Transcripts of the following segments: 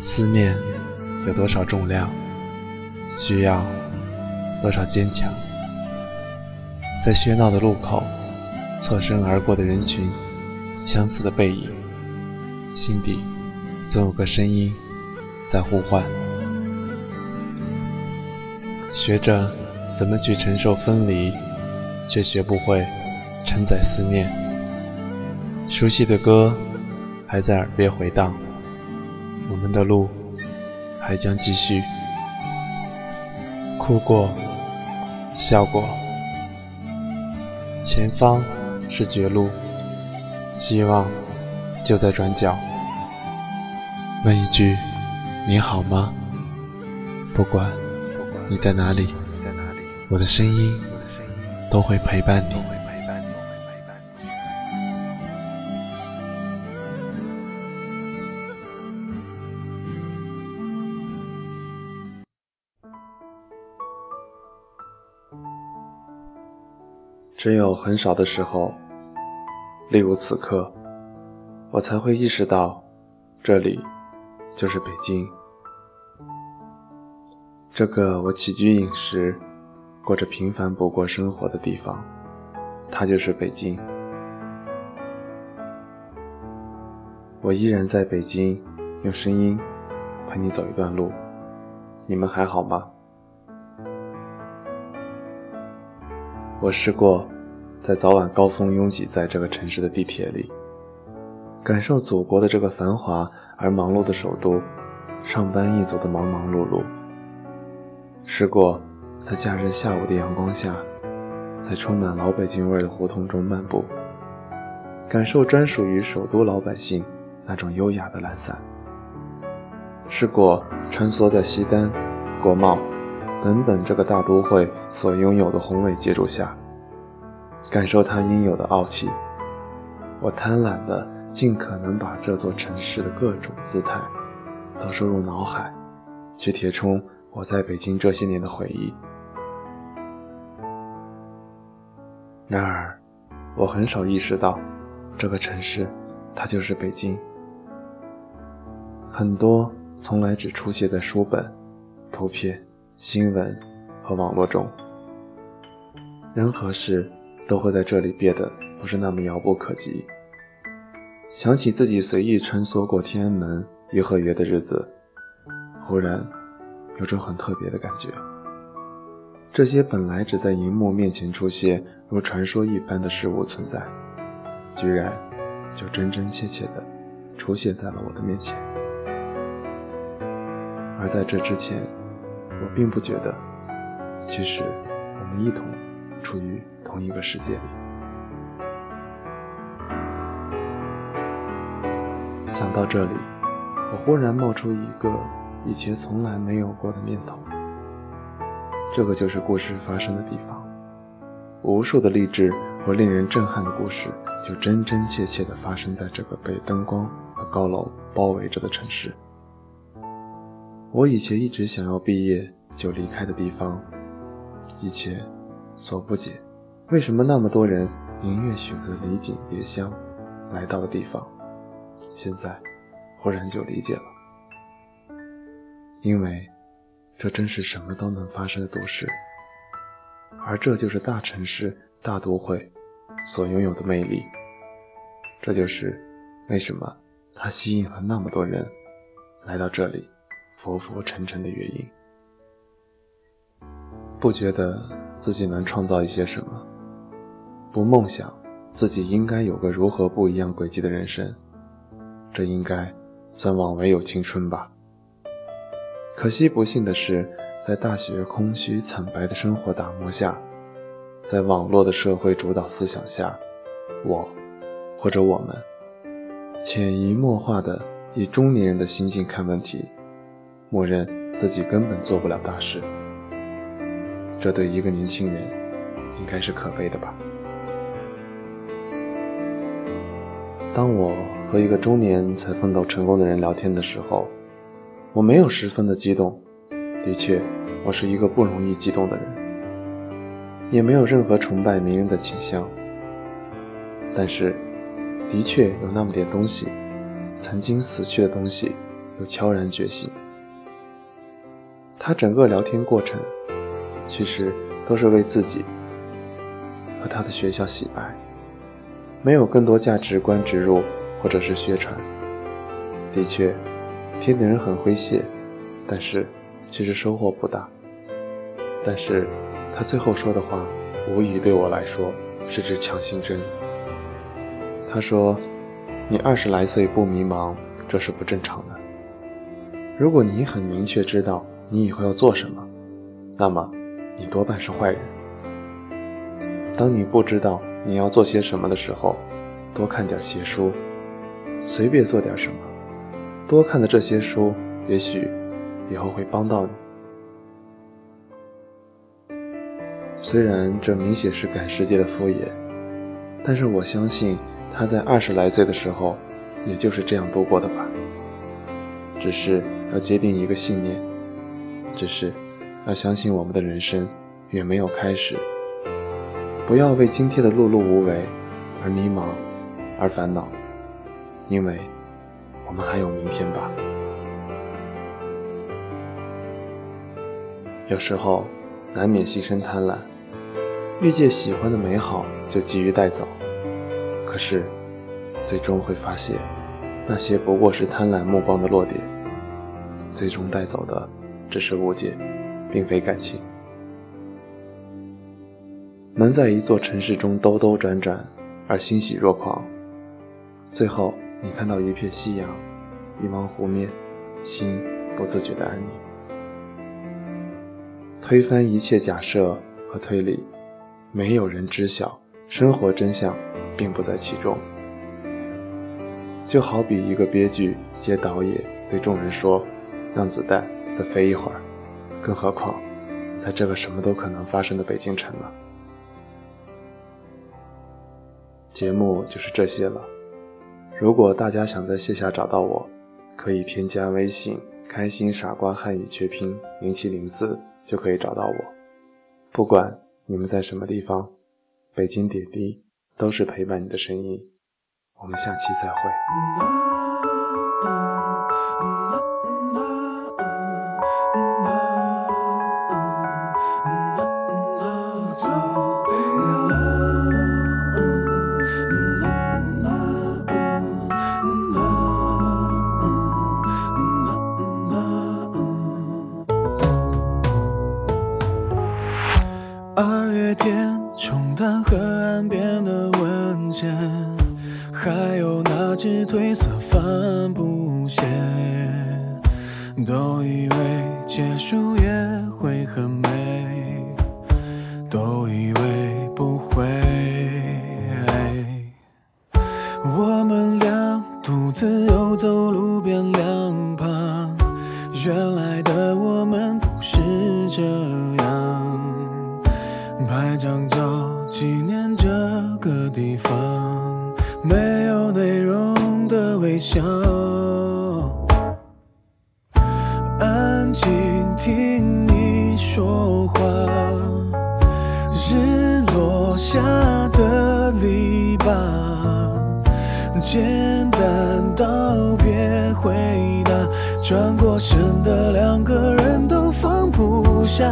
思念有多少重量，需要多少坚强？在喧闹的路口，侧身而过的人群，相似的背影，心底总有个声音在呼唤。学着怎么去承受分离，却学不会承载思念。熟悉的歌还在耳边回荡，我们的路还将继续。哭过，笑过。前方是绝路，希望就在转角。问一句，你好吗？不管你在哪里，我的声音都会陪伴你。只有很少的时候，例如此刻，我才会意识到，这里就是北京，这个我起居饮食、过着平凡不过生活的地方，它就是北京。我依然在北京，用声音陪你走一段路。你们还好吗？我试过在早晚高峰拥挤在这个城市的地铁里，感受祖国的这个繁华而忙碌的首都，上班一族的忙忙碌碌。试过在假日下午的阳光下，在充满老北京味的胡同中漫步，感受专属于首都老百姓那种优雅的懒散。试过穿梭在西单、国贸。等等，这个大都会所拥有的宏伟建筑下，感受它应有的傲气。我贪婪的尽可能把这座城市的各种姿态都收入脑海，去填充我在北京这些年的回忆。然而，我很少意识到，这个城市，它就是北京。很多从来只出现在书本、图片。新闻和网络中，人和事都会在这里变得不是那么遥不可及。想起自己随意穿梭过天安门、颐和园的日子，忽然有种很特别的感觉。这些本来只在荧幕面前出现如传说一般的事物存在，居然就真真切切的出现在了我的面前。而在这之前，我并不觉得，其实我们一同处于同一个世界里。想到这里，我忽然冒出一个以前从来没有过的念头：这个就是故事发生的地方。无数的励志和令人震撼的故事，就真真切切地发生在这个被灯光和高楼包围着的城市。我以前一直想要毕业就离开的地方，以前所不解为什么那么多人宁愿选择离井别乡来到的地方，现在忽然就理解了，因为这真是什么都能发生的都市，而这就是大城市大都会所拥有的魅力，这就是为什么它吸引了那么多人来到这里。浮浮沉沉的原因，不觉得自己能创造一些什么，不梦想自己应该有个如何不一样轨迹的人生，这应该算枉为有青春吧。可惜不幸的是，在大学空虚惨白的生活打磨下，在网络的社会主导思想下，我或者我们潜移默化的以中年人的心境看问题。默认自己根本做不了大事，这对一个年轻人应该是可悲的吧？当我和一个中年才奋斗成功的人聊天的时候，我没有十分的激动。的确，我是一个不容易激动的人，也没有任何崇拜名人的倾向。但是，的确有那么点东西，曾经死去的东西。又悄然觉醒。他整个聊天过程，其实都是为自己和他的学校洗白，没有更多价值观植入或者是宣传。的确，听的人很诙谐，但是其实收获不大。但是他最后说的话，无疑对我来说是支强心针。他说：“你二十来岁不迷茫，这是不正常的。如果你很明确知道你以后要做什么，那么你多半是坏人。当你不知道你要做些什么的时候，多看点邪书，随便做点什么，多看的这些书，也许以后会帮到你。虽然这明显是赶世界的敷衍，但是我相信。”他在二十来岁的时候，也就是这样度过的吧。只是要坚定一个信念，只是要相信我们的人生远没有开始。不要为今天的碌碌无为而迷茫，而烦恼，因为我们还有明天吧。有时候难免心生贪婪，遇见喜欢的美好就急于带走。可是，最终会发现，那些不过是贪婪目光的落点，最终带走的只是误解，并非感情。能在一座城市中兜兜转转而欣喜若狂，最后你看到一片夕阳，一汪湖面，心不自觉的安宁。推翻一切假设和推理，没有人知晓生活真相。并不在其中，就好比一个编剧接导演对众人说：“让子弹再飞一会儿。”更何况，在这个什么都可能发生的北京城呢？节目就是这些了。如果大家想在线下找到我，可以添加微信“开心傻瓜汉语全拼零七零四”就可以找到我。不管你们在什么地方，北京点滴。都是陪伴你的声音，我们下期再会。白天冲淡河岸边的文件，还有那只褪色帆布鞋，都以为结束也。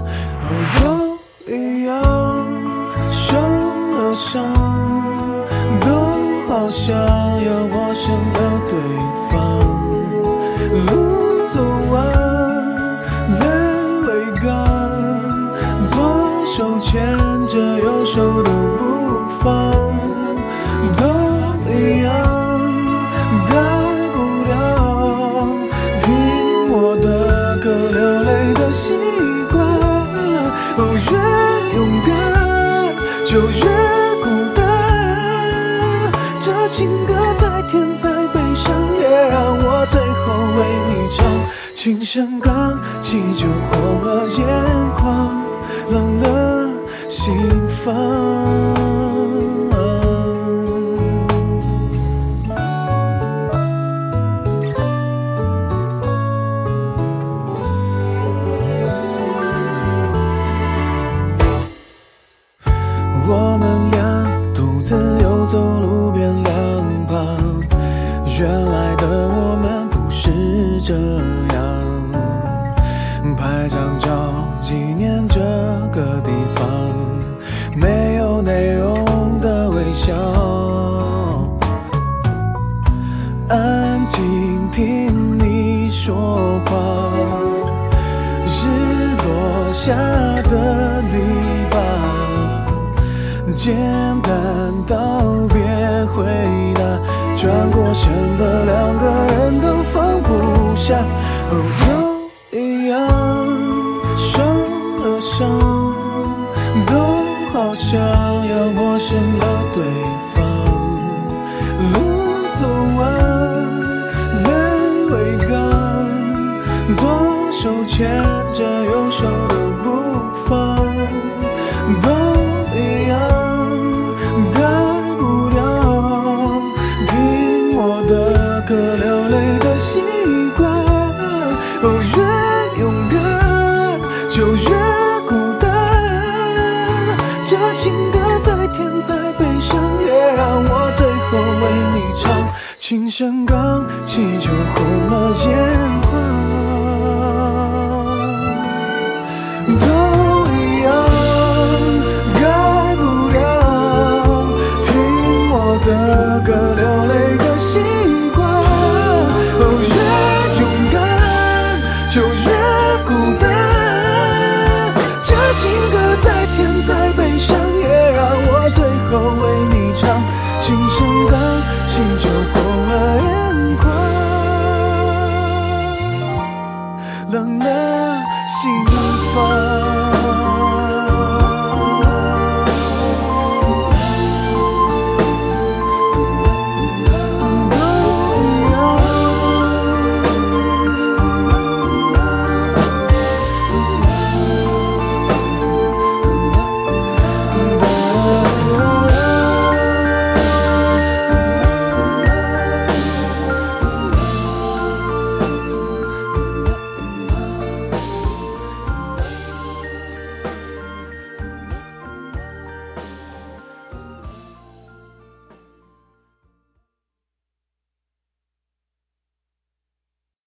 不琴声刚起，就红了眼眶，冷了心房。